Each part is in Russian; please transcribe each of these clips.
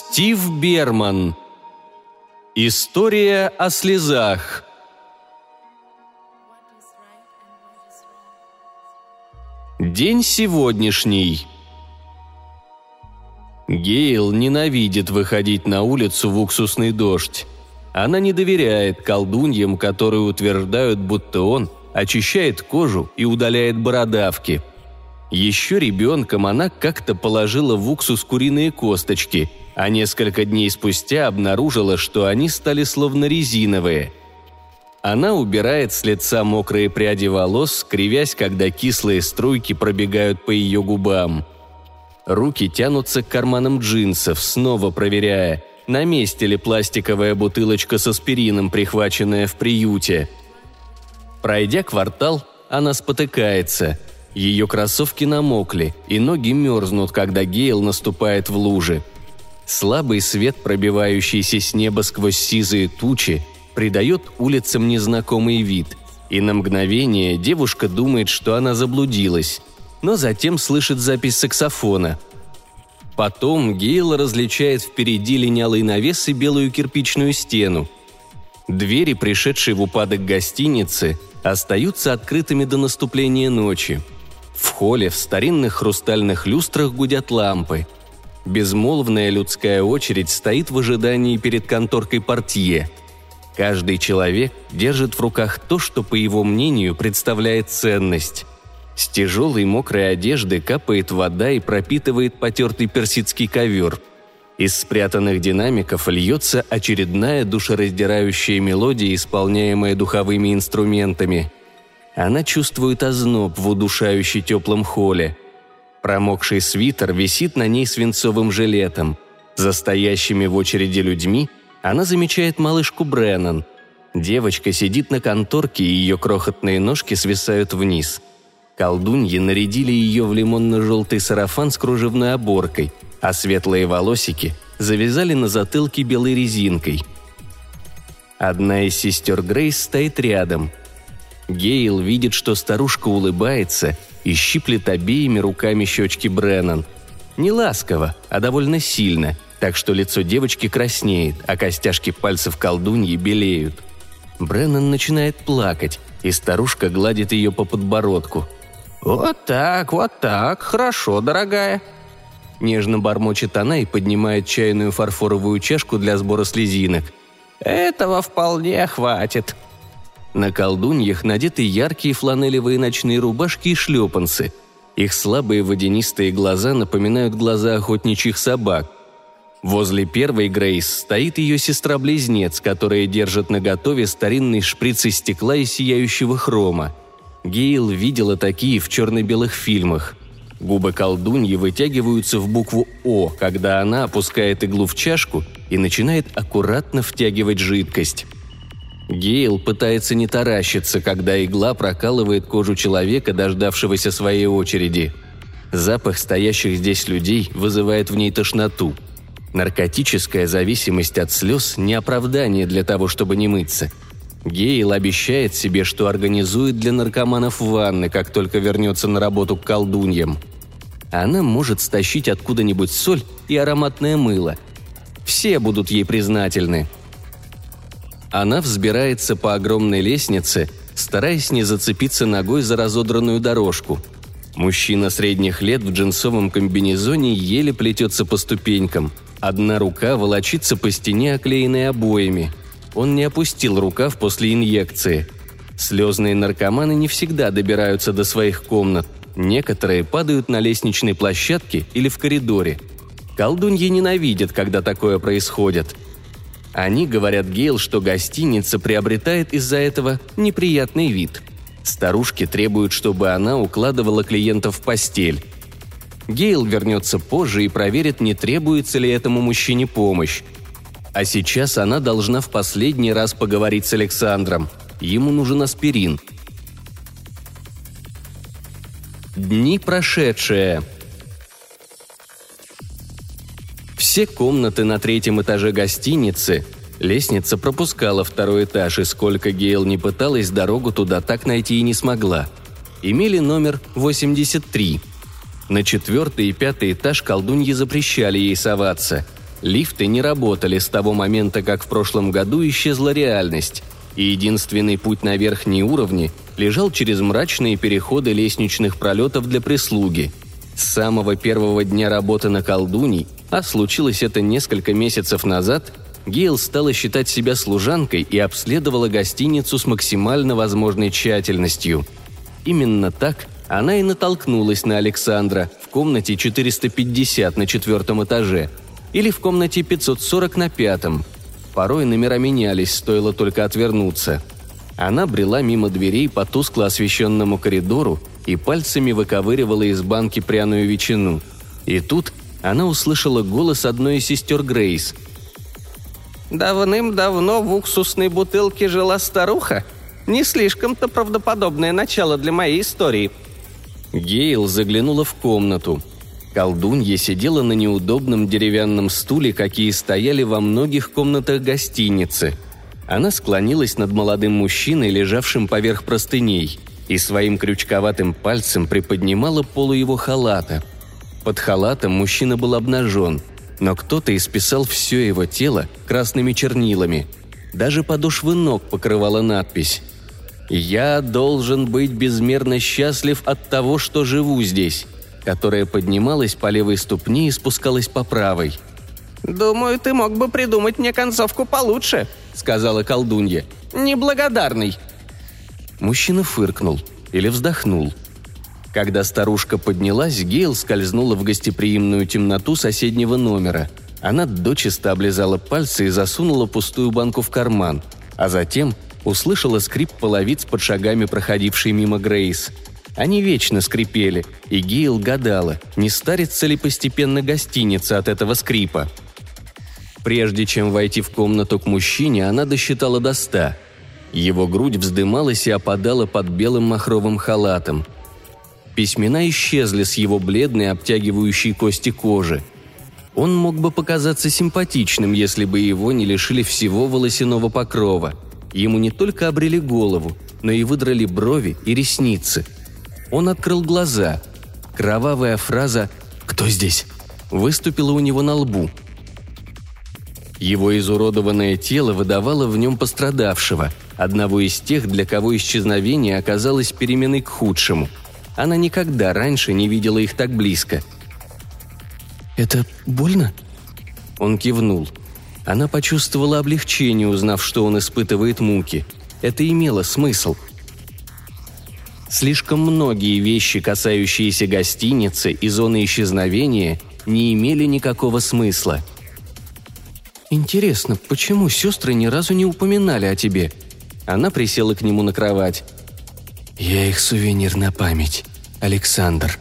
Стив Берман. История о слезах. День сегодняшний. Гейл ненавидит выходить на улицу в уксусный дождь. Она не доверяет колдуньям, которые утверждают, будто он очищает кожу и удаляет бородавки. Еще ребенком она как-то положила в уксус куриные косточки – а несколько дней спустя обнаружила, что они стали словно резиновые. Она убирает с лица мокрые пряди волос, кривясь, когда кислые струйки пробегают по ее губам. Руки тянутся к карманам джинсов, снова проверяя, на месте ли пластиковая бутылочка с аспирином, прихваченная в приюте. Пройдя квартал, она спотыкается. Ее кроссовки намокли, и ноги мерзнут, когда Гейл наступает в лужи – Слабый свет, пробивающийся с неба сквозь сизые тучи, придает улицам незнакомый вид, и на мгновение девушка думает, что она заблудилась, но затем слышит запись саксофона. Потом Гейл различает впереди линялый навес и белую кирпичную стену. Двери, пришедшие в упадок гостиницы, остаются открытыми до наступления ночи. В холле в старинных хрустальных люстрах гудят лампы – Безмолвная людская очередь стоит в ожидании перед конторкой портье. Каждый человек держит в руках то, что, по его мнению, представляет ценность. С тяжелой мокрой одежды капает вода и пропитывает потертый персидский ковер. Из спрятанных динамиков льется очередная душераздирающая мелодия, исполняемая духовыми инструментами. Она чувствует озноб в удушающе теплом холле – Промокший свитер висит на ней свинцовым жилетом. За стоящими в очереди людьми она замечает малышку Бреннан. Девочка сидит на конторке, и ее крохотные ножки свисают вниз. Колдуньи нарядили ее в лимонно-желтый сарафан с кружевной оборкой, а светлые волосики завязали на затылке белой резинкой. Одна из сестер Грейс стоит рядом. Гейл видит, что старушка улыбается и щиплет обеими руками щечки Бреннан. Не ласково, а довольно сильно, так что лицо девочки краснеет, а костяшки пальцев колдуньи белеют. Бреннан начинает плакать, и старушка гладит ее по подбородку. «Вот так, вот так, хорошо, дорогая», Нежно бормочет она и поднимает чайную фарфоровую чашку для сбора слезинок. «Этого вполне хватит», на колдуньях надеты яркие фланелевые ночные рубашки и шлепанцы. Их слабые водянистые глаза напоминают глаза охотничьих собак. Возле первой Грейс стоит ее сестра-близнец, которая держит наготове старинный шприц из стекла и сияющего хрома. Гейл видела такие в черно-белых фильмах. Губы колдуньи вытягиваются в букву «О», когда она опускает иглу в чашку и начинает аккуратно втягивать жидкость. Гейл пытается не таращиться, когда игла прокалывает кожу человека, дождавшегося своей очереди. Запах стоящих здесь людей вызывает в ней тошноту. Наркотическая зависимость от слез – не оправдание для того, чтобы не мыться. Гейл обещает себе, что организует для наркоманов ванны, как только вернется на работу к колдуньям. Она может стащить откуда-нибудь соль и ароматное мыло. Все будут ей признательны – она взбирается по огромной лестнице, стараясь не зацепиться ногой за разодранную дорожку. Мужчина средних лет в джинсовом комбинезоне еле плетется по ступенькам. Одна рука волочится по стене, оклеенной обоями. Он не опустил рукав после инъекции. Слезные наркоманы не всегда добираются до своих комнат. Некоторые падают на лестничной площадке или в коридоре. Колдуньи ненавидят, когда такое происходит – они говорят Гейл, что гостиница приобретает из-за этого неприятный вид. Старушки требуют, чтобы она укладывала клиентов в постель. Гейл вернется позже и проверит, не требуется ли этому мужчине помощь. А сейчас она должна в последний раз поговорить с Александром. Ему нужен аспирин. Дни прошедшие. Все комнаты на третьем этаже гостиницы Лестница пропускала второй этаж, и сколько Гейл не пыталась, дорогу туда так найти и не смогла. Имели номер 83. На четвертый и пятый этаж колдуньи запрещали ей соваться. Лифты не работали с того момента, как в прошлом году исчезла реальность, и единственный путь на верхние уровни лежал через мрачные переходы лестничных пролетов для прислуги. С самого первого дня работы на колдуней, а случилось это несколько месяцев назад, Гейл стала считать себя служанкой и обследовала гостиницу с максимально возможной тщательностью. Именно так она и натолкнулась на Александра в комнате 450 на четвертом этаже или в комнате 540 на пятом. Порой номера менялись, стоило только отвернуться. Она брела мимо дверей по тускло освещенному коридору и пальцами выковыривала из банки пряную ветчину. И тут она услышала голос одной из сестер Грейс – Давным-давно в уксусной бутылке жила старуха. Не слишком-то правдоподобное начало для моей истории. Гейл заглянула в комнату. Колдунья сидела на неудобном деревянном стуле, какие стояли во многих комнатах гостиницы. Она склонилась над молодым мужчиной, лежавшим поверх простыней, и своим крючковатым пальцем приподнимала полу его халата. Под халатом мужчина был обнажен – но кто-то исписал все его тело красными чернилами. Даже подошвы ног покрывала надпись «Я должен быть безмерно счастлив от того, что живу здесь», которая поднималась по левой ступне и спускалась по правой. «Думаю, ты мог бы придумать мне концовку получше», — сказала колдунья. «Неблагодарный». Мужчина фыркнул или вздохнул — когда старушка поднялась, Гейл скользнула в гостеприимную темноту соседнего номера. Она дочисто облизала пальцы и засунула пустую банку в карман, а затем услышала скрип половиц под шагами проходившей мимо Грейс. Они вечно скрипели, и Гейл гадала, не старится ли постепенно гостиница от этого скрипа. Прежде чем войти в комнату к мужчине, она досчитала до ста. Его грудь вздымалась и опадала под белым махровым халатом – Письмена исчезли с его бледной, обтягивающей кости кожи. Он мог бы показаться симпатичным, если бы его не лишили всего волосяного покрова. Ему не только обрели голову, но и выдрали брови и ресницы. Он открыл глаза. Кровавая фраза «Кто здесь?» выступила у него на лбу. Его изуродованное тело выдавало в нем пострадавшего, одного из тех, для кого исчезновение оказалось переменой к худшему – она никогда раньше не видела их так близко. «Это больно?» Он кивнул. Она почувствовала облегчение, узнав, что он испытывает муки. Это имело смысл. Слишком многие вещи, касающиеся гостиницы и зоны исчезновения, не имели никакого смысла. «Интересно, почему сестры ни разу не упоминали о тебе?» Она присела к нему на кровать. «Я их сувенир на память», Александр.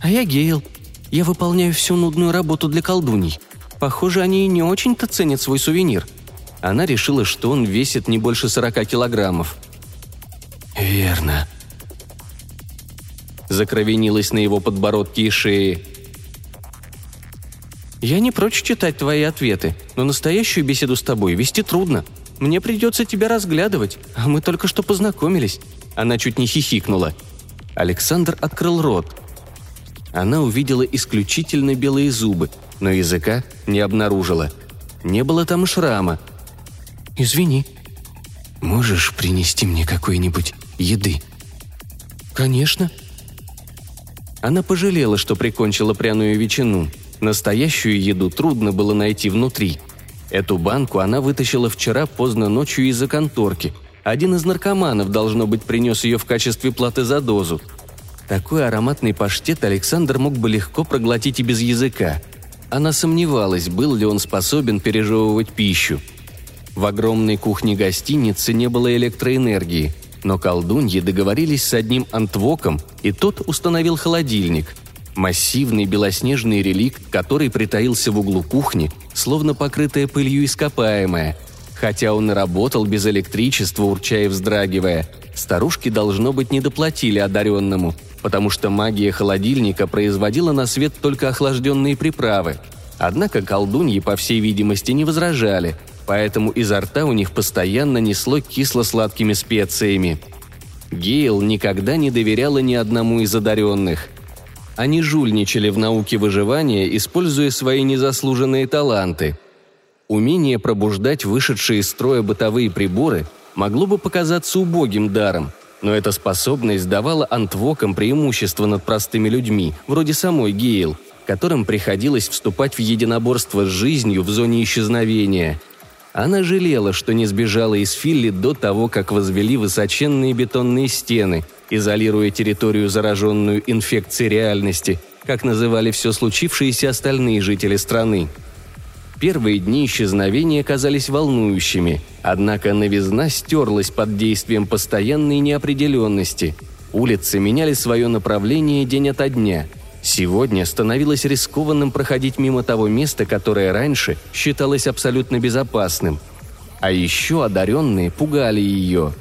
А я Гейл. Я выполняю всю нудную работу для колдуний. Похоже, они не очень-то ценят свой сувенир. Она решила, что он весит не больше 40 килограммов. Верно. Закровенилась на его подбородке и шее. «Я не прочь читать твои ответы, но настоящую беседу с тобой вести трудно. Мне придется тебя разглядывать, а мы только что познакомились». Она чуть не хихикнула – Александр открыл рот. Она увидела исключительно белые зубы, но языка не обнаружила. Не было там шрама. «Извини. Можешь принести мне какой-нибудь еды?» «Конечно». Она пожалела, что прикончила пряную ветчину. Настоящую еду трудно было найти внутри. Эту банку она вытащила вчера поздно ночью из-за конторки – один из наркоманов, должно быть, принес ее в качестве платы за дозу. Такой ароматный паштет Александр мог бы легко проглотить и без языка. Она сомневалась, был ли он способен пережевывать пищу. В огромной кухне гостиницы не было электроэнергии, но колдуньи договорились с одним антвоком, и тот установил холодильник. Массивный белоснежный реликт, который притаился в углу кухни, словно покрытая пылью ископаемая – Хотя он и работал без электричества, урча и вздрагивая, старушки, должно быть, не доплатили одаренному, потому что магия холодильника производила на свет только охлажденные приправы. Однако колдуньи, по всей видимости, не возражали, поэтому изо рта у них постоянно несло кисло-сладкими специями. Гейл никогда не доверяла ни одному из одаренных. Они жульничали в науке выживания, используя свои незаслуженные таланты. Умение пробуждать вышедшие из строя бытовые приборы могло бы показаться убогим даром, но эта способность давала антвокам преимущество над простыми людьми, вроде самой Гейл, которым приходилось вступать в единоборство с жизнью в зоне исчезновения. Она жалела, что не сбежала из Филли до того, как возвели высоченные бетонные стены, изолируя территорию, зараженную инфекцией реальности, как называли все случившееся остальные жители страны. Первые дни исчезновения казались волнующими, однако новизна стерлась под действием постоянной неопределенности. Улицы меняли свое направление день ото дня – Сегодня становилось рискованным проходить мимо того места, которое раньше считалось абсолютно безопасным. А еще одаренные пугали ее.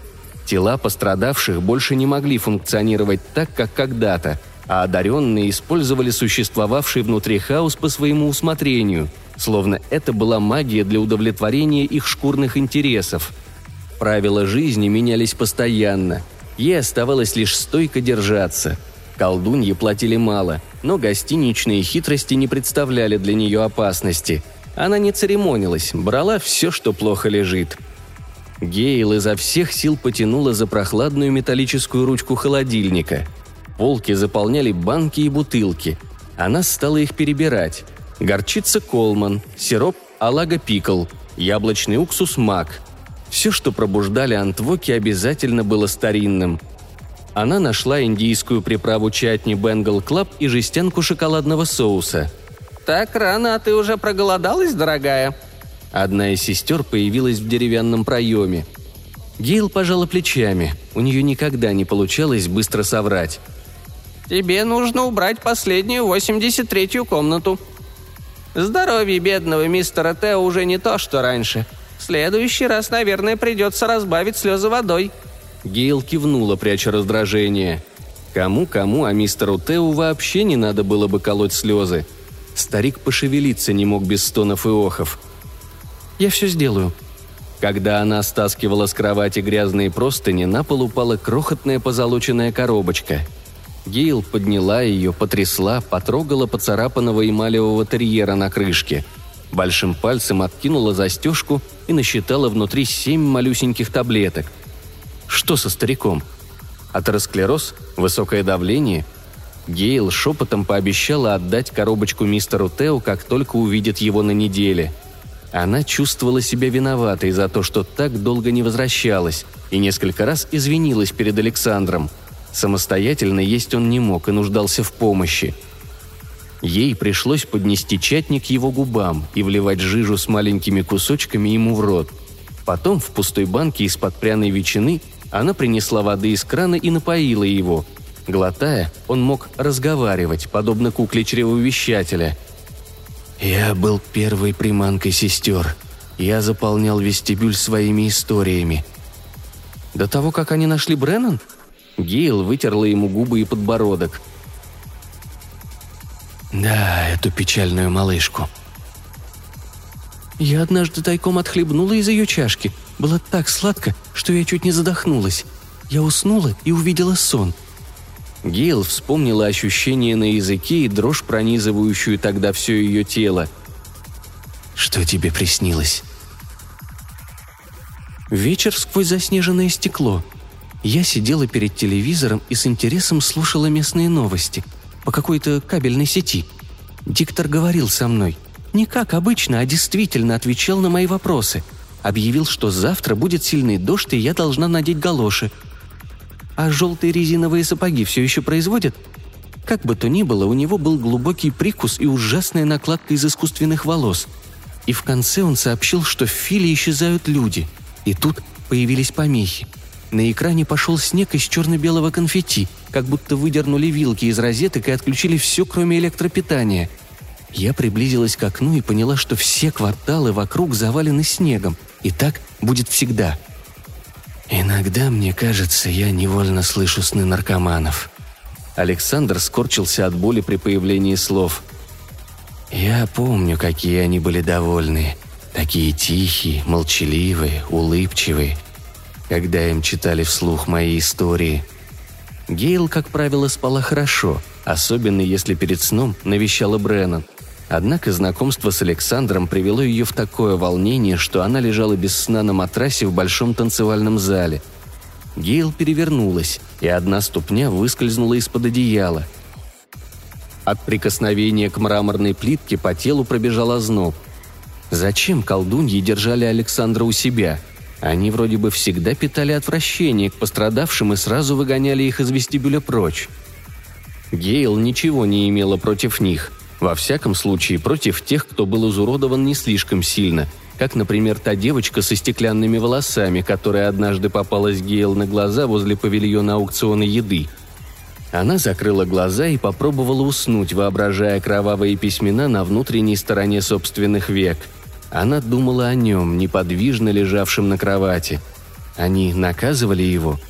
Тела пострадавших больше не могли функционировать так, как когда-то, а одаренные использовали существовавший внутри хаос по своему усмотрению, словно это была магия для удовлетворения их шкурных интересов. Правила жизни менялись постоянно. Ей оставалось лишь стойко держаться – Колдуньи платили мало, но гостиничные хитрости не представляли для нее опасности. Она не церемонилась, брала все, что плохо лежит. Гейл изо всех сил потянула за прохладную металлическую ручку холодильника. Полки заполняли банки и бутылки. Она стала их перебирать. Горчица Колман, сироп Алага Пикл, яблочный уксус Мак. Все, что пробуждали антвоки, обязательно было старинным – она нашла индийскую приправу чатни Бенгал Клаб и жестянку шоколадного соуса. «Так рано, а ты уже проголодалась, дорогая?» Одна из сестер появилась в деревянном проеме. Гейл пожала плечами. У нее никогда не получалось быстро соврать. «Тебе нужно убрать последнюю 83-ю комнату. Здоровье бедного мистера Тео уже не то, что раньше. В следующий раз, наверное, придется разбавить слезы водой», Гейл кивнула, пряча раздражение. Кому-кому, а мистеру Теу вообще не надо было бы колоть слезы. Старик пошевелиться не мог без стонов и охов. «Я все сделаю». Когда она стаскивала с кровати грязные простыни, на пол упала крохотная позолоченная коробочка. Гейл подняла ее, потрясла, потрогала поцарапанного эмалевого терьера на крышке. Большим пальцем откинула застежку и насчитала внутри семь малюсеньких таблеток – что со стариком? Атеросклероз? Высокое давление? Гейл шепотом пообещала отдать коробочку мистеру Тео, как только увидит его на неделе. Она чувствовала себя виноватой за то, что так долго не возвращалась, и несколько раз извинилась перед Александром. Самостоятельно есть он не мог и нуждался в помощи. Ей пришлось поднести чатник его губам и вливать жижу с маленькими кусочками ему в рот. Потом в пустой банке из-под пряной ветчины она принесла воды из крана и напоила его. Глотая, он мог разговаривать, подобно кукле чревовещателя. «Я был первой приманкой сестер. Я заполнял вестибюль своими историями». «До того, как они нашли Бреннан?» Гейл вытерла ему губы и подбородок. «Да, эту печальную малышку», я однажды тайком отхлебнула из ее чашки. Было так сладко, что я чуть не задохнулась. Я уснула и увидела сон. Гейл вспомнила ощущение на языке и дрожь, пронизывающую тогда все ее тело. «Что тебе приснилось?» Вечер сквозь заснеженное стекло. Я сидела перед телевизором и с интересом слушала местные новости по какой-то кабельной сети. Диктор говорил со мной. Не как обычно, а действительно отвечал на мои вопросы. Объявил, что завтра будет сильный дождь, и я должна надеть галоши. А желтые резиновые сапоги все еще производят? Как бы то ни было, у него был глубокий прикус и ужасная накладка из искусственных волос. И в конце он сообщил, что в Филе исчезают люди. И тут появились помехи. На экране пошел снег из черно-белого конфетти, как будто выдернули вилки из розеток и отключили все, кроме электропитания – я приблизилась к окну и поняла, что все кварталы вокруг завалены снегом, и так будет всегда. Иногда, мне кажется, я невольно слышу сны наркоманов. Александр скорчился от боли при появлении слов. Я помню, какие они были довольны. Такие тихие, молчаливые, улыбчивые. Когда им читали вслух мои истории. Гейл, как правило, спала хорошо – особенно если перед сном навещала Бреннан. Однако знакомство с Александром привело ее в такое волнение, что она лежала без сна на матрасе в большом танцевальном зале. Гейл перевернулась, и одна ступня выскользнула из-под одеяла. От прикосновения к мраморной плитке по телу пробежал озноб. Зачем колдуньи держали Александра у себя? Они вроде бы всегда питали отвращение к пострадавшим и сразу выгоняли их из вестибюля прочь. Гейл ничего не имела против них – во всяком случае, против тех, кто был изуродован не слишком сильно, как, например, та девочка со стеклянными волосами, которая однажды попалась Гейл на глаза возле павильона аукциона еды. Она закрыла глаза и попробовала уснуть, воображая кровавые письмена на внутренней стороне собственных век. Она думала о нем, неподвижно лежавшем на кровати. Они наказывали его –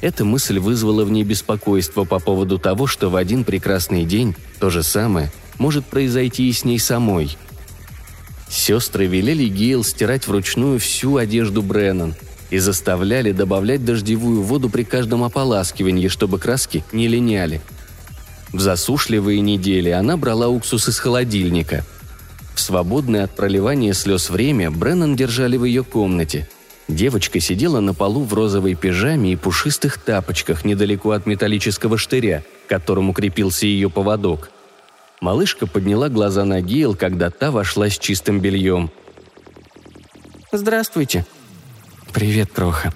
эта мысль вызвала в ней беспокойство по поводу того, что в один прекрасный день то же самое может произойти и с ней самой. Сестры велели Гейл стирать вручную всю одежду Бреннан и заставляли добавлять дождевую воду при каждом ополаскивании, чтобы краски не линяли. В засушливые недели она брала уксус из холодильника. Свободное от проливания слез время Бреннан держали в ее комнате. Девочка сидела на полу в розовой пижаме и пушистых тапочках недалеко от металлического штыря, к которому крепился ее поводок – Малышка подняла глаза на Гейл, когда та вошла с чистым бельем. «Здравствуйте». «Привет, Кроха».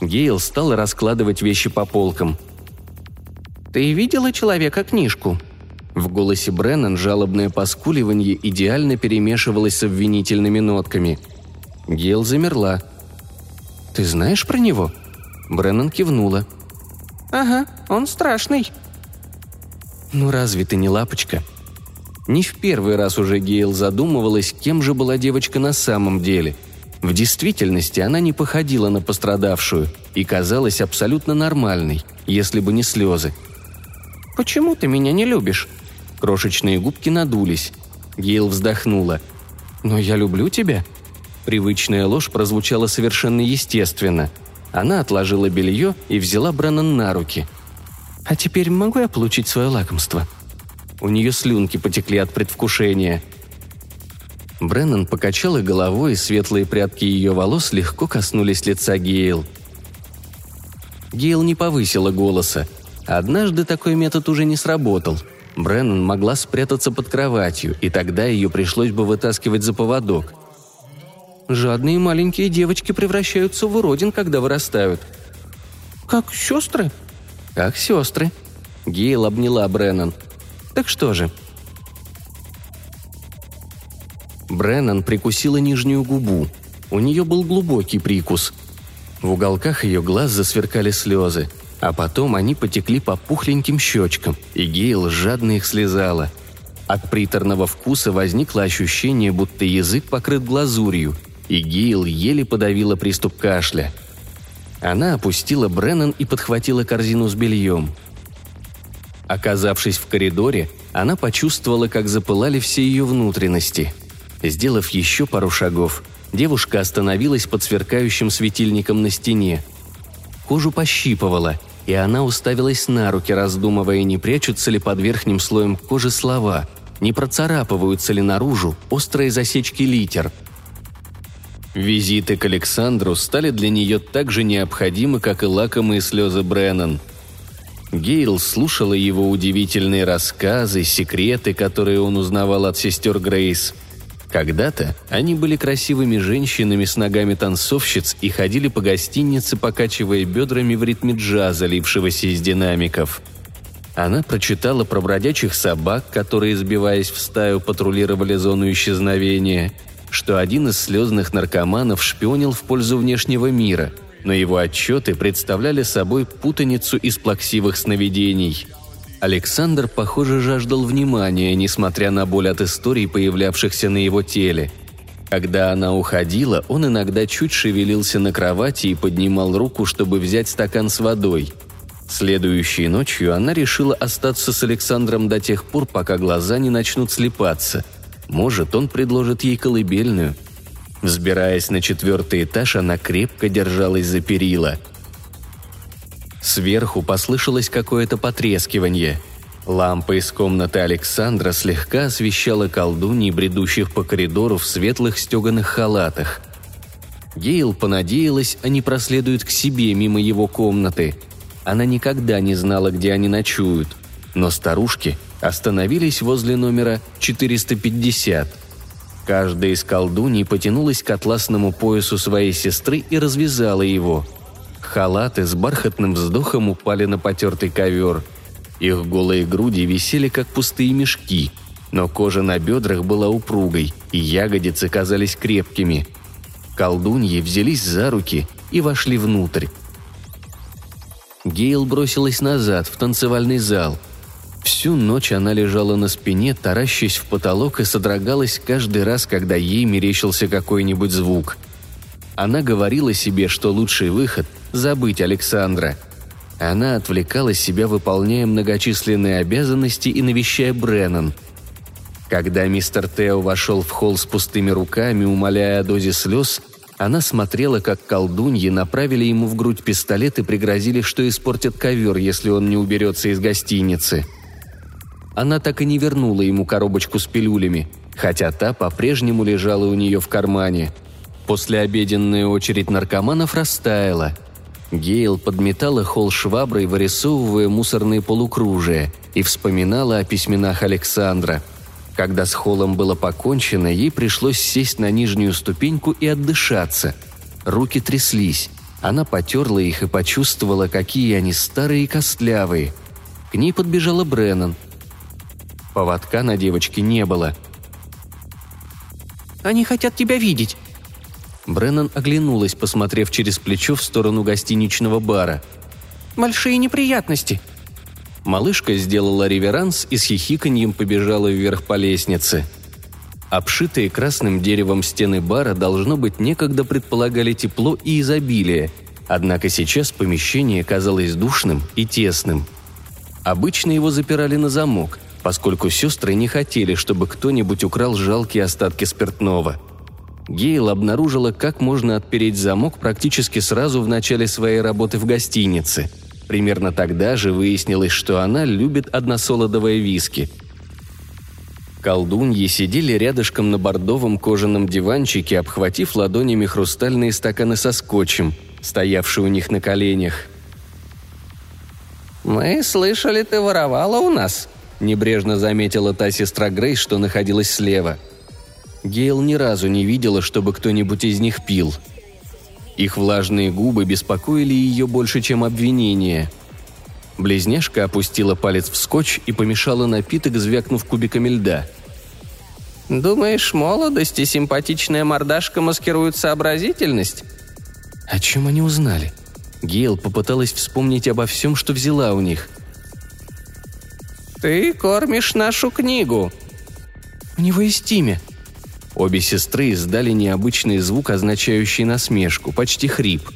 Гейл стала раскладывать вещи по полкам. «Ты видела человека-книжку?» В голосе Бреннан жалобное поскуливание идеально перемешивалось с обвинительными нотками. Гейл замерла. «Ты знаешь про него?» Бреннан кивнула. «Ага, он страшный», «Ну разве ты не лапочка?» Не в первый раз уже Гейл задумывалась, кем же была девочка на самом деле. В действительности она не походила на пострадавшую и казалась абсолютно нормальной, если бы не слезы. «Почему ты меня не любишь?» Крошечные губки надулись. Гейл вздохнула. «Но я люблю тебя». Привычная ложь прозвучала совершенно естественно. Она отложила белье и взяла Браннан на руки – а теперь могу я получить свое лакомство?» У нее слюнки потекли от предвкушения. Бреннан покачала головой, и светлые прядки ее волос легко коснулись лица Гейл. Гейл не повысила голоса. Однажды такой метод уже не сработал. Бреннан могла спрятаться под кроватью, и тогда ее пришлось бы вытаскивать за поводок. «Жадные маленькие девочки превращаются в уродин, когда вырастают». «Как сестры?» «Как сестры». Гейл обняла Бреннан. «Так что же?» Бреннан прикусила нижнюю губу. У нее был глубокий прикус. В уголках ее глаз засверкали слезы, а потом они потекли по пухленьким щечкам, и Гейл жадно их слезала. От приторного вкуса возникло ощущение, будто язык покрыт глазурью, и Гейл еле подавила приступ кашля – она опустила Бреннан и подхватила корзину с бельем. Оказавшись в коридоре, она почувствовала, как запылали все ее внутренности. Сделав еще пару шагов, девушка остановилась под сверкающим светильником на стене. Кожу пощипывала, и она уставилась на руки, раздумывая, не прячутся ли под верхним слоем кожи слова, не процарапываются ли наружу острые засечки литер – Визиты к Александру стали для нее так же необходимы, как и лакомые слезы Бреннан. Гейл слушала его удивительные рассказы, секреты, которые он узнавал от сестер Грейс. Когда-то они были красивыми женщинами с ногами танцовщиц и ходили по гостинице, покачивая бедрами в ритме джаза, лившегося из динамиков. Она прочитала про бродячих собак, которые, сбиваясь в стаю, патрулировали зону исчезновения – что один из слезных наркоманов шпионил в пользу внешнего мира, но его отчеты представляли собой путаницу из плаксивых сновидений. Александр, похоже, жаждал внимания, несмотря на боль от историй, появлявшихся на его теле. Когда она уходила, он иногда чуть шевелился на кровати и поднимал руку, чтобы взять стакан с водой. Следующей ночью она решила остаться с Александром до тех пор, пока глаза не начнут слепаться – может, он предложит ей колыбельную. Взбираясь на четвертый этаж, она крепко держалась за перила. Сверху послышалось какое-то потрескивание. Лампа из комнаты Александра слегка освещала колдуньи, бредущих по коридору в светлых стеганых халатах. Гейл понадеялась, они проследуют к себе мимо его комнаты. Она никогда не знала, где они ночуют. Но старушки остановились возле номера 450. Каждая из колдуней потянулась к атласному поясу своей сестры и развязала его. Халаты с бархатным вздохом упали на потертый ковер – их голые груди висели, как пустые мешки, но кожа на бедрах была упругой, и ягодицы казались крепкими. Колдуньи взялись за руки и вошли внутрь. Гейл бросилась назад, в танцевальный зал. Всю ночь она лежала на спине, таращась в потолок и содрогалась каждый раз, когда ей мерещился какой-нибудь звук. Она говорила себе, что лучший выход – забыть Александра – она отвлекала себя, выполняя многочисленные обязанности и навещая Бреннан. Когда мистер Тео вошел в холл с пустыми руками, умоляя о дозе слез, она смотрела, как колдуньи направили ему в грудь пистолет и пригрозили, что испортят ковер, если он не уберется из гостиницы. Она так и не вернула ему коробочку с пилюлями, хотя та по-прежнему лежала у нее в кармане. Послеобеденная очередь наркоманов растаяла – Гейл подметала холл шваброй, вырисовывая мусорные полукружия, и вспоминала о письменах Александра. Когда с холлом было покончено, ей пришлось сесть на нижнюю ступеньку и отдышаться. Руки тряслись. Она потерла их и почувствовала, какие они старые и костлявые. К ней подбежала Бреннан. Поводка на девочке не было. «Они хотят тебя видеть», Бреннан оглянулась, посмотрев через плечо в сторону гостиничного бара. «Большие неприятности!» Малышка сделала реверанс и с хихиканьем побежала вверх по лестнице. Обшитые красным деревом стены бара, должно быть, некогда предполагали тепло и изобилие, однако сейчас помещение казалось душным и тесным. Обычно его запирали на замок, поскольку сестры не хотели, чтобы кто-нибудь украл жалкие остатки спиртного – Гейл обнаружила, как можно отпереть замок практически сразу в начале своей работы в гостинице. Примерно тогда же выяснилось, что она любит односолодовое виски. Колдуньи сидели рядышком на бордовом кожаном диванчике, обхватив ладонями хрустальные стаканы со скотчем, стоявшие у них на коленях. «Мы слышали, ты воровала у нас», – небрежно заметила та сестра Грейс, что находилась слева – Гейл ни разу не видела, чтобы кто-нибудь из них пил. Их влажные губы беспокоили ее больше, чем обвинения. Близняшка опустила палец в скотч и помешала напиток, звякнув кубиками льда. «Думаешь, молодость и симпатичная мордашка маскируют сообразительность?» «О чем они узнали?» Гейл попыталась вспомнить обо всем, что взяла у них. «Ты кормишь нашу книгу». «У него есть имя», Обе сестры издали необычный звук, означающий насмешку, почти хрип.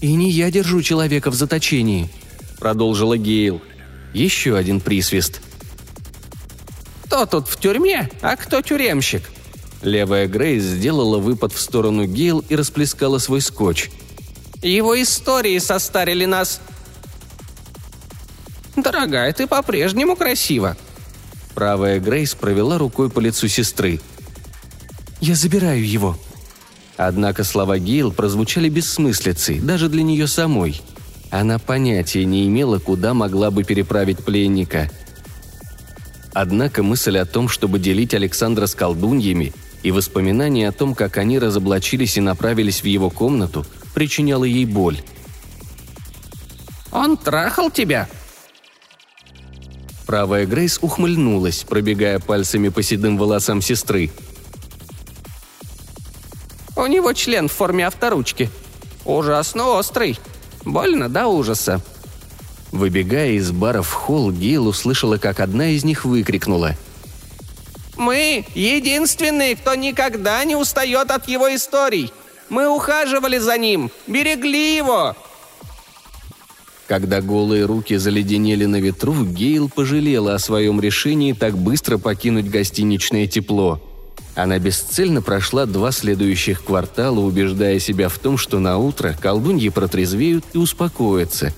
«И не я держу человека в заточении», — продолжила Гейл. Еще один присвист. «Кто тут в тюрьме, а кто тюремщик?» Левая Грейс сделала выпад в сторону Гейл и расплескала свой скотч. «Его истории состарили нас!» «Дорогая, ты по-прежнему красива!» Правая Грейс провела рукой по лицу сестры. «Я забираю его». Однако слова Гейл прозвучали бессмыслицей, даже для нее самой. Она понятия не имела, куда могла бы переправить пленника. Однако мысль о том, чтобы делить Александра с колдуньями, и воспоминания о том, как они разоблачились и направились в его комнату, причиняла ей боль. «Он трахал тебя?» Правая Грейс ухмыльнулась, пробегая пальцами по седым волосам сестры – у него член в форме авторучки. Ужасно острый. Больно до ужаса». Выбегая из бара в холл, Гейл услышала, как одна из них выкрикнула. «Мы единственные, кто никогда не устает от его историй. Мы ухаживали за ним, берегли его!» Когда голые руки заледенели на ветру, Гейл пожалела о своем решении так быстро покинуть гостиничное тепло – она бесцельно прошла два следующих квартала, убеждая себя в том, что на утро колдуньи протрезвеют и успокоятся.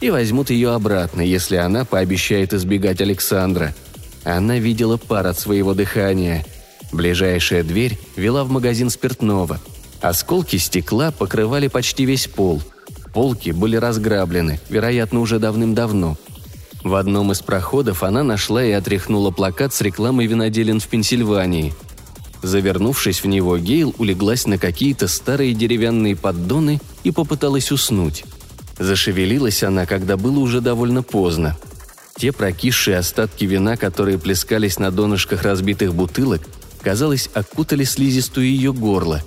и возьмут ее обратно, если она пообещает избегать Александра. Она видела пар от своего дыхания. Ближайшая дверь вела в магазин спиртного. Осколки стекла покрывали почти весь пол. Полки были разграблены, вероятно, уже давным-давно. В одном из проходов она нашла и отряхнула плакат с рекламой виноделин в Пенсильвании. Завернувшись в него, Гейл улеглась на какие-то старые деревянные поддоны и попыталась уснуть. Зашевелилась она, когда было уже довольно поздно. Те прокисшие остатки вина, которые плескались на донышках разбитых бутылок, казалось, окутали слизистую ее горло.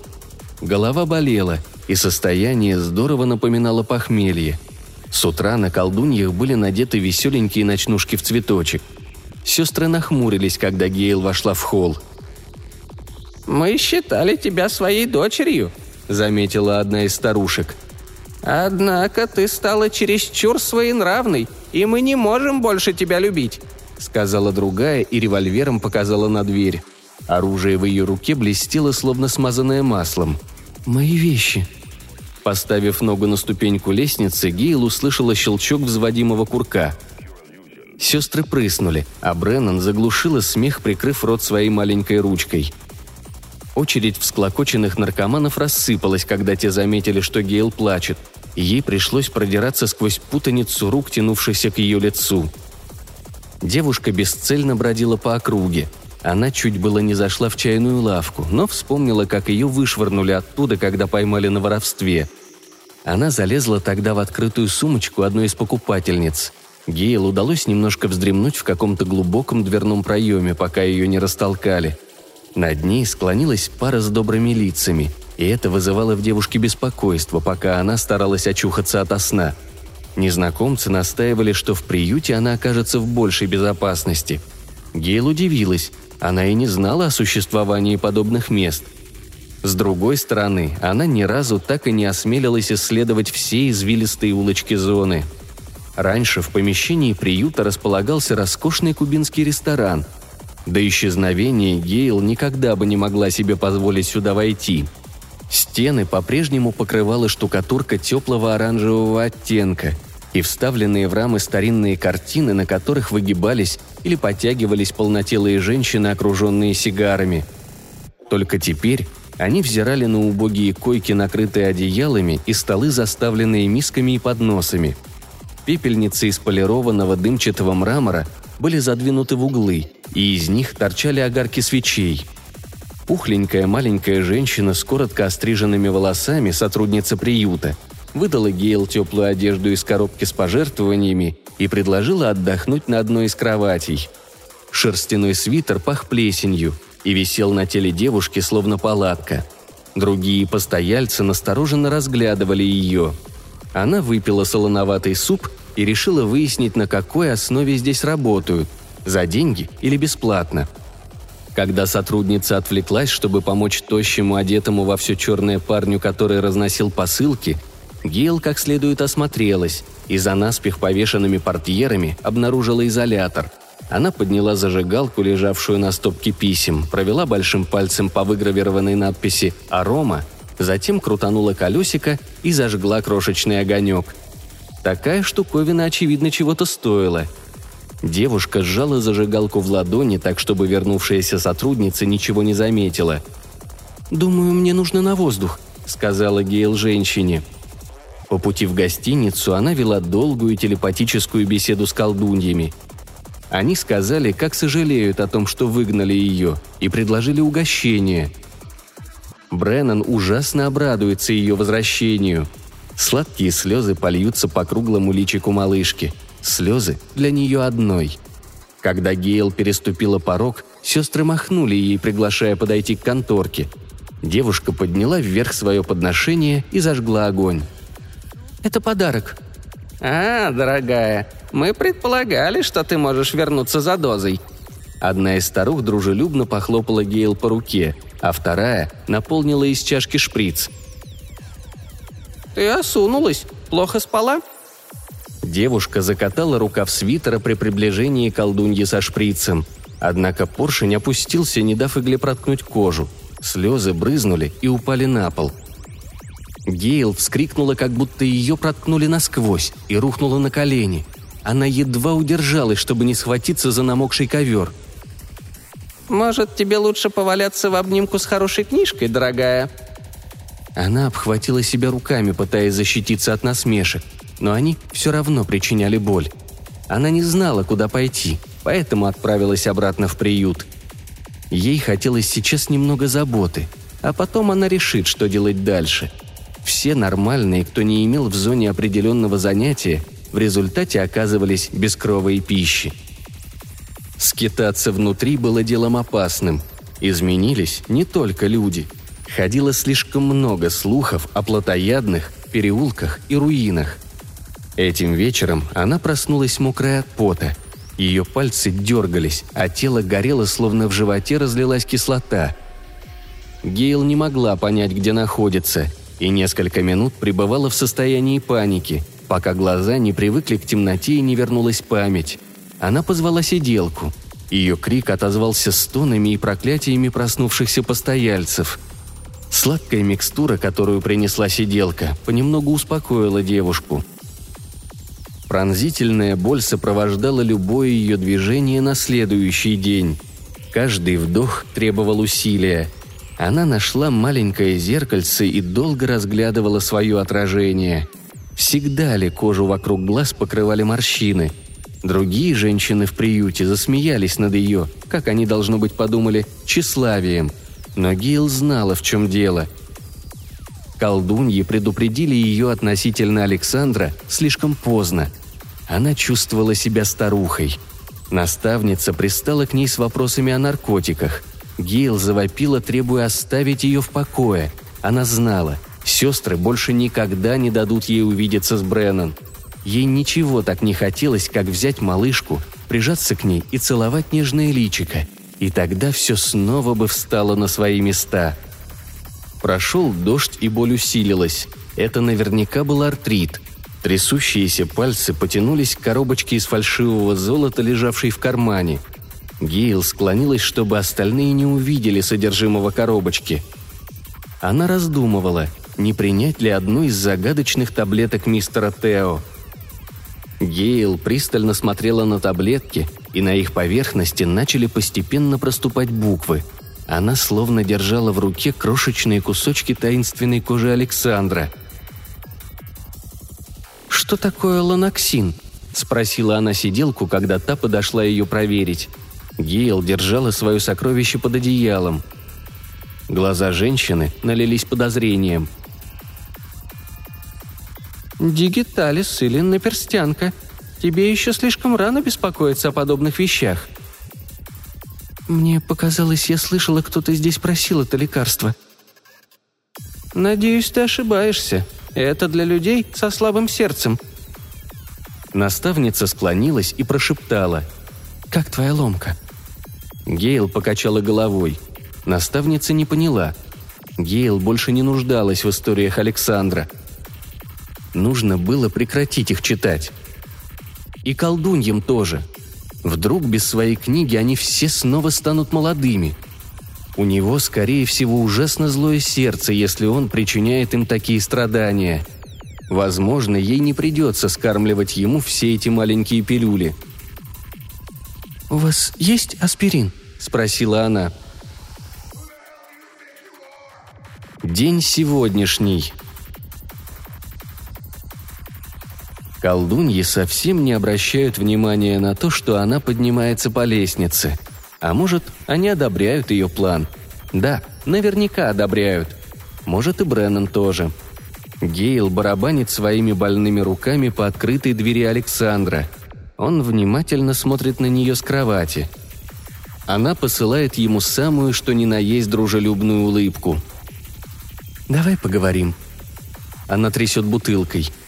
Голова болела, и состояние здорово напоминало похмелье. С утра на колдуньях были надеты веселенькие ночнушки в цветочек. Сестры нахмурились, когда Гейл вошла в холл. «Мы считали тебя своей дочерью», — заметила одна из старушек. «Однако ты стала чересчур своенравной, и мы не можем больше тебя любить», — сказала другая и револьвером показала на дверь. Оружие в ее руке блестело, словно смазанное маслом. «Мои вещи». Поставив ногу на ступеньку лестницы, Гейл услышала щелчок взводимого курка. Сестры прыснули, а Бреннан заглушила смех, прикрыв рот своей маленькой ручкой. Очередь всклокоченных наркоманов рассыпалась, когда те заметили, что Гейл плачет – ей пришлось продираться сквозь путаницу рук, тянувшихся к ее лицу. Девушка бесцельно бродила по округе. Она чуть было не зашла в чайную лавку, но вспомнила, как ее вышвырнули оттуда, когда поймали на воровстве. Она залезла тогда в открытую сумочку одной из покупательниц. Гейл удалось немножко вздремнуть в каком-то глубоком дверном проеме, пока ее не растолкали. Над ней склонилась пара с добрыми лицами – и это вызывало в девушке беспокойство, пока она старалась очухаться ото сна. Незнакомцы настаивали, что в приюте она окажется в большей безопасности. Гейл удивилась, она и не знала о существовании подобных мест. С другой стороны, она ни разу так и не осмелилась исследовать все извилистые улочки зоны. Раньше в помещении приюта располагался роскошный кубинский ресторан. До исчезновения Гейл никогда бы не могла себе позволить сюда войти – Стены по-прежнему покрывала штукатурка теплого оранжевого оттенка и вставленные в рамы старинные картины, на которых выгибались или подтягивались полнотелые женщины, окруженные сигарами. Только теперь они взирали на убогие койки, накрытые одеялами, и столы, заставленные мисками и подносами. Пепельницы из полированного дымчатого мрамора были задвинуты в углы, и из них торчали огарки свечей – Пухленькая маленькая женщина с коротко остриженными волосами, сотрудница приюта, выдала Гейл теплую одежду из коробки с пожертвованиями и предложила отдохнуть на одной из кроватей. Шерстяной свитер пах плесенью и висел на теле девушки, словно палатка. Другие постояльцы настороженно разглядывали ее. Она выпила солоноватый суп и решила выяснить, на какой основе здесь работают – за деньги или бесплатно – когда сотрудница отвлеклась, чтобы помочь тощему, одетому во все черное парню, который разносил посылки, Гейл как следует осмотрелась и за наспех повешенными портьерами обнаружила изолятор. Она подняла зажигалку, лежавшую на стопке писем, провела большим пальцем по выгравированной надписи «Арома», затем крутанула колесико и зажгла крошечный огонек. Такая штуковина, очевидно, чего-то стоила – Девушка сжала зажигалку в ладони, так чтобы вернувшаяся сотрудница ничего не заметила. «Думаю, мне нужно на воздух», — сказала Гейл женщине. По пути в гостиницу она вела долгую телепатическую беседу с колдуньями. Они сказали, как сожалеют о том, что выгнали ее, и предложили угощение. Бреннан ужасно обрадуется ее возвращению. Сладкие слезы польются по круглому личику малышки — Слезы для нее одной. Когда Гейл переступила порог, сестры махнули ей, приглашая подойти к конторке. Девушка подняла вверх свое подношение и зажгла огонь. «Это подарок». «А, дорогая, мы предполагали, что ты можешь вернуться за дозой». Одна из старух дружелюбно похлопала Гейл по руке, а вторая наполнила из чашки шприц. «Ты осунулась. Плохо спала?» Девушка закатала рукав свитера при приближении колдуньи со шприцем. Однако поршень опустился, не дав игле проткнуть кожу. Слезы брызнули и упали на пол. Гейл вскрикнула, как будто ее проткнули насквозь, и рухнула на колени. Она едва удержалась, чтобы не схватиться за намокший ковер. «Может, тебе лучше поваляться в обнимку с хорошей книжкой, дорогая?» Она обхватила себя руками, пытаясь защититься от насмешек, но они все равно причиняли боль. Она не знала, куда пойти, поэтому отправилась обратно в приют. Ей хотелось сейчас немного заботы, а потом она решит, что делать дальше. Все нормальные, кто не имел в зоне определенного занятия, в результате оказывались без крови и пищи. Скитаться внутри было делом опасным. Изменились не только люди. Ходило слишком много слухов о плотоядных, переулках и руинах. Этим вечером она проснулась мокрая от пота. Ее пальцы дергались, а тело горело, словно в животе разлилась кислота. Гейл не могла понять, где находится, и несколько минут пребывала в состоянии паники, пока глаза не привыкли к темноте и не вернулась память. Она позвала сиделку. Ее крик отозвался стонами и проклятиями проснувшихся постояльцев. Сладкая микстура, которую принесла сиделка, понемногу успокоила девушку. Пронзительная боль сопровождала любое ее движение на следующий день. Каждый вдох требовал усилия. Она нашла маленькое зеркальце и долго разглядывала свое отражение. Всегда ли кожу вокруг глаз покрывали морщины – Другие женщины в приюте засмеялись над ее, как они, должно быть, подумали, тщеславием. Но Гейл знала, в чем дело. Колдуньи предупредили ее относительно Александра слишком поздно. Она чувствовала себя старухой. Наставница пристала к ней с вопросами о наркотиках. Гейл завопила, требуя оставить ее в покое. Она знала, сестры больше никогда не дадут ей увидеться с Бреннан – Ей ничего так не хотелось, как взять малышку, прижаться к ней и целовать нежное личико. И тогда все снова бы встало на свои места. Прошел дождь, и боль усилилась. Это наверняка был артрит. Трясущиеся пальцы потянулись к коробочке из фальшивого золота, лежавшей в кармане. Гейл склонилась, чтобы остальные не увидели содержимого коробочки. Она раздумывала, не принять ли одну из загадочных таблеток мистера Тео – Гейл пристально смотрела на таблетки, и на их поверхности начали постепенно проступать буквы. Она словно держала в руке крошечные кусочки таинственной кожи Александра. «Что такое ланоксин?» – спросила она сиделку, когда та подошла ее проверить. Гейл держала свое сокровище под одеялом. Глаза женщины налились подозрением – «Дигиталис или наперстянка. Тебе еще слишком рано беспокоиться о подобных вещах». «Мне показалось, я слышала, кто-то здесь просил это лекарство». «Надеюсь, ты ошибаешься. Это для людей со слабым сердцем». Наставница склонилась и прошептала. «Как твоя ломка?» Гейл покачала головой. Наставница не поняла. Гейл больше не нуждалась в историях Александра – Нужно было прекратить их читать. И колдуньям тоже. Вдруг без своей книги они все снова станут молодыми. У него, скорее всего, ужасно злое сердце, если он причиняет им такие страдания. Возможно, ей не придется скармливать ему все эти маленькие пилюли. «У вас есть аспирин?» – спросила она. День сегодняшний. Колдуньи совсем не обращают внимания на то, что она поднимается по лестнице. А может, они одобряют ее план. Да, наверняка одобряют. Может, и Бреннан тоже. Гейл барабанит своими больными руками по открытой двери Александра. Он внимательно смотрит на нее с кровати. Она посылает ему самую, что ни на есть дружелюбную улыбку. «Давай поговорим». Она трясет бутылкой –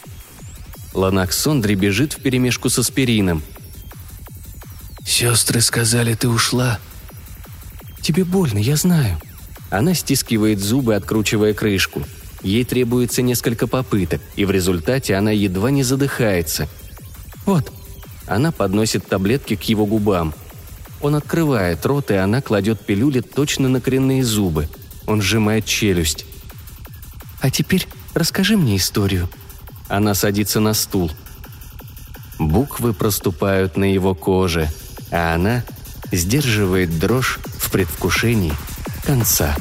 Ланаксон дребезжит вперемешку с аспирином. «Сестры сказали, ты ушла». «Тебе больно, я знаю». Она стискивает зубы, откручивая крышку. Ей требуется несколько попыток, и в результате она едва не задыхается. «Вот». Она подносит таблетки к его губам. Он открывает рот, и она кладет пилюли точно на коренные зубы. Он сжимает челюсть. «А теперь Расскажи мне историю». Она садится на стул. Буквы проступают на его коже, а она сдерживает дрожь в предвкушении конца.